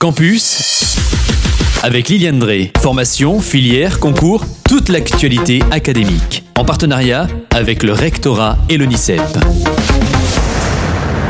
Campus avec Liliane Drey. Formation, filière, concours, toute l'actualité académique. En partenariat avec le rectorat et l'ONICEP.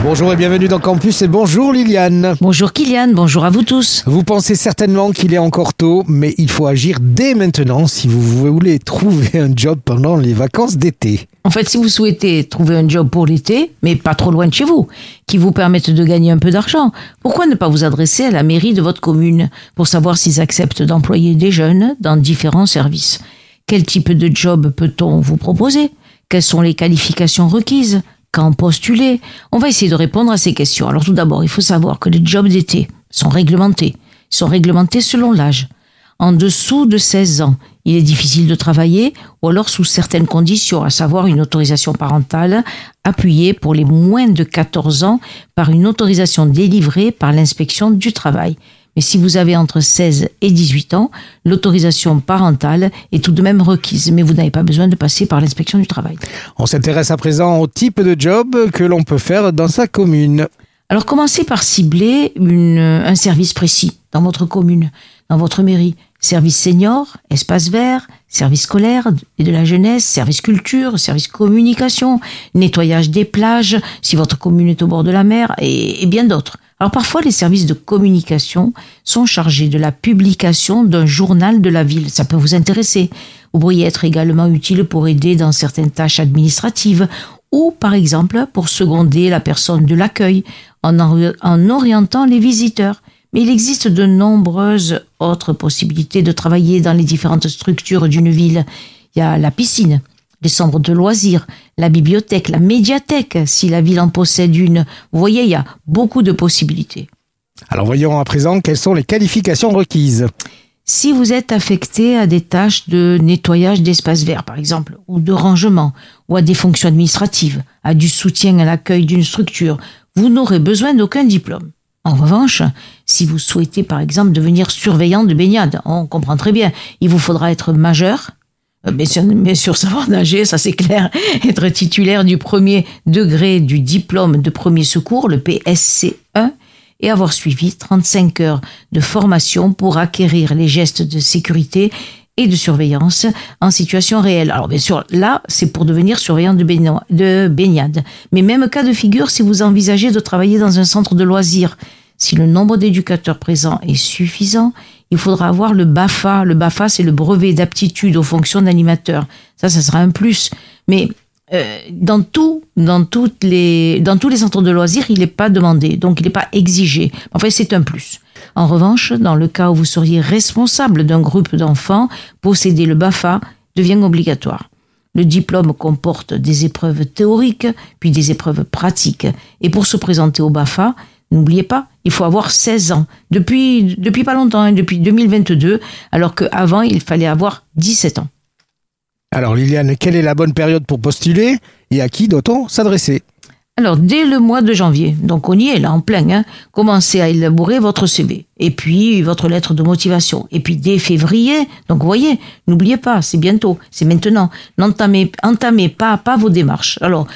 Bonjour et bienvenue dans Campus et bonjour Liliane. Bonjour Kylian, bonjour à vous tous. Vous pensez certainement qu'il est encore tôt, mais il faut agir dès maintenant si vous voulez trouver un job pendant les vacances d'été. En fait, si vous souhaitez trouver un job pour l'été, mais pas trop loin de chez vous, qui vous permette de gagner un peu d'argent, pourquoi ne pas vous adresser à la mairie de votre commune pour savoir s'ils acceptent d'employer des jeunes dans différents services? Quel type de job peut-on vous proposer? Quelles sont les qualifications requises? Quand postuler On va essayer de répondre à ces questions. Alors tout d'abord, il faut savoir que les jobs d'été sont réglementés. Ils sont réglementés selon l'âge. En dessous de 16 ans, il est difficile de travailler ou alors sous certaines conditions, à savoir une autorisation parentale appuyée pour les moins de 14 ans par une autorisation délivrée par l'inspection du travail. Mais si vous avez entre 16 et 18 ans, l'autorisation parentale est tout de même requise, mais vous n'avez pas besoin de passer par l'inspection du travail. On s'intéresse à présent au type de job que l'on peut faire dans sa commune. Alors commencez par cibler une, un service précis dans votre commune, dans votre mairie. Service senior, espace vert, service scolaire et de la jeunesse, service culture, service communication, nettoyage des plages, si votre commune est au bord de la mer, et, et bien d'autres. Alors parfois, les services de communication sont chargés de la publication d'un journal de la ville. Ça peut vous intéresser. Vous pourriez être également utile pour aider dans certaines tâches administratives ou, par exemple, pour seconder la personne de l'accueil en, en orientant les visiteurs. Mais il existe de nombreuses autres possibilités de travailler dans les différentes structures d'une ville. Il y a la piscine, les chambres de loisirs, la bibliothèque, la médiathèque, si la ville en possède une. Vous voyez, il y a beaucoup de possibilités. Alors voyons à présent quelles sont les qualifications requises. Si vous êtes affecté à des tâches de nettoyage d'espaces verts, par exemple, ou de rangement, ou à des fonctions administratives, à du soutien à l'accueil d'une structure, vous n'aurez besoin d'aucun diplôme. En revanche, si vous souhaitez par exemple devenir surveillant de baignade, on comprend très bien, il vous faudra être majeur, bien sûr, savoir nager, ça c'est clair, être titulaire du premier degré du diplôme de premier secours, le PSC1, et avoir suivi 35 heures de formation pour acquérir les gestes de sécurité et de surveillance en situation réelle. Alors bien sûr, là, c'est pour devenir surveillant de baignade. Mais même cas de figure si vous envisagez de travailler dans un centre de loisirs. Si le nombre d'éducateurs présents est suffisant, il faudra avoir le BAFA. Le BAFA, c'est le brevet d'aptitude aux fonctions d'animateur. Ça, ça sera un plus. Mais euh, dans tout, dans toutes les, dans tous les centres de loisirs, il n'est pas demandé, donc il n'est pas exigé. Enfin, c'est un plus. En revanche, dans le cas où vous seriez responsable d'un groupe d'enfants, posséder le BAFA devient obligatoire. Le diplôme comporte des épreuves théoriques, puis des épreuves pratiques. Et pour se présenter au BAFA, n'oubliez pas, il faut avoir 16 ans. Depuis, depuis pas longtemps, hein, depuis 2022, alors qu'avant, il fallait avoir 17 ans. Alors Liliane, quelle est la bonne période pour postuler et à qui doit-on s'adresser? Alors, dès le mois de janvier, donc on y est là, en plein, hein, commencez à élaborer votre CV, et puis votre lettre de motivation. Et puis dès février, donc vous voyez, n'oubliez pas, c'est bientôt, c'est maintenant, n'entamez entamez pas pas vos démarches. Alors,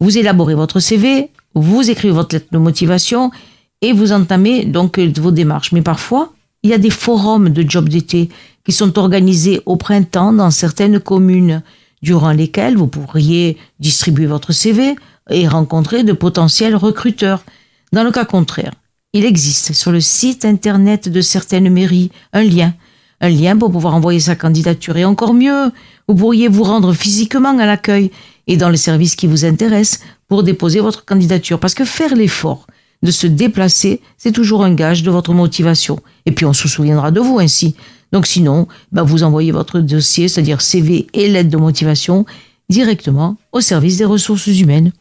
vous élaborez votre CV, vous écrivez votre lettre de motivation, et vous entamez donc vos démarches. Mais parfois, il y a des forums de job d'été qui sont organisés au printemps dans certaines communes, durant lesquels vous pourriez distribuer votre CV, et rencontrer de potentiels recruteurs. Dans le cas contraire, il existe sur le site internet de certaines mairies un lien, un lien pour pouvoir envoyer sa candidature et encore mieux, vous pourriez vous rendre physiquement à l'accueil et dans le service qui vous intéresse pour déposer votre candidature parce que faire l'effort de se déplacer, c'est toujours un gage de votre motivation. Et puis on se souviendra de vous ainsi. Donc sinon, bah vous envoyez votre dossier, c'est-à-dire CV et lettre de motivation, directement au service des ressources humaines.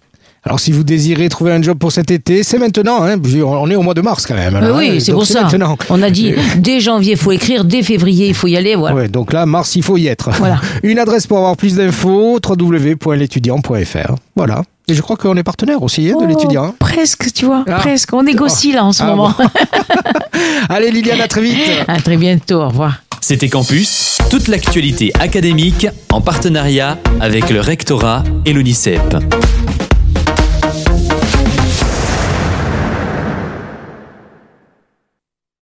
Alors si vous désirez trouver un job pour cet été, c'est maintenant. Hein. On est au mois de mars quand même. oui, hein. c'est pour ça. Maintenant. On a dit dès janvier, il faut écrire, dès février, il faut y aller. Voilà. Ouais, donc là, mars, il faut y être. Voilà. Une adresse pour avoir plus d'infos, www.l'étudiant.fr. Voilà. Et je crois qu'on est partenaire aussi hein, de oh, l'étudiant. Presque, tu vois, ah. presque. On négocie là en ce ah moment. Allez Liliane, à très vite. À très bientôt, au revoir. C'était Campus, toute l'actualité académique en partenariat avec le rectorat et l'UNICEP.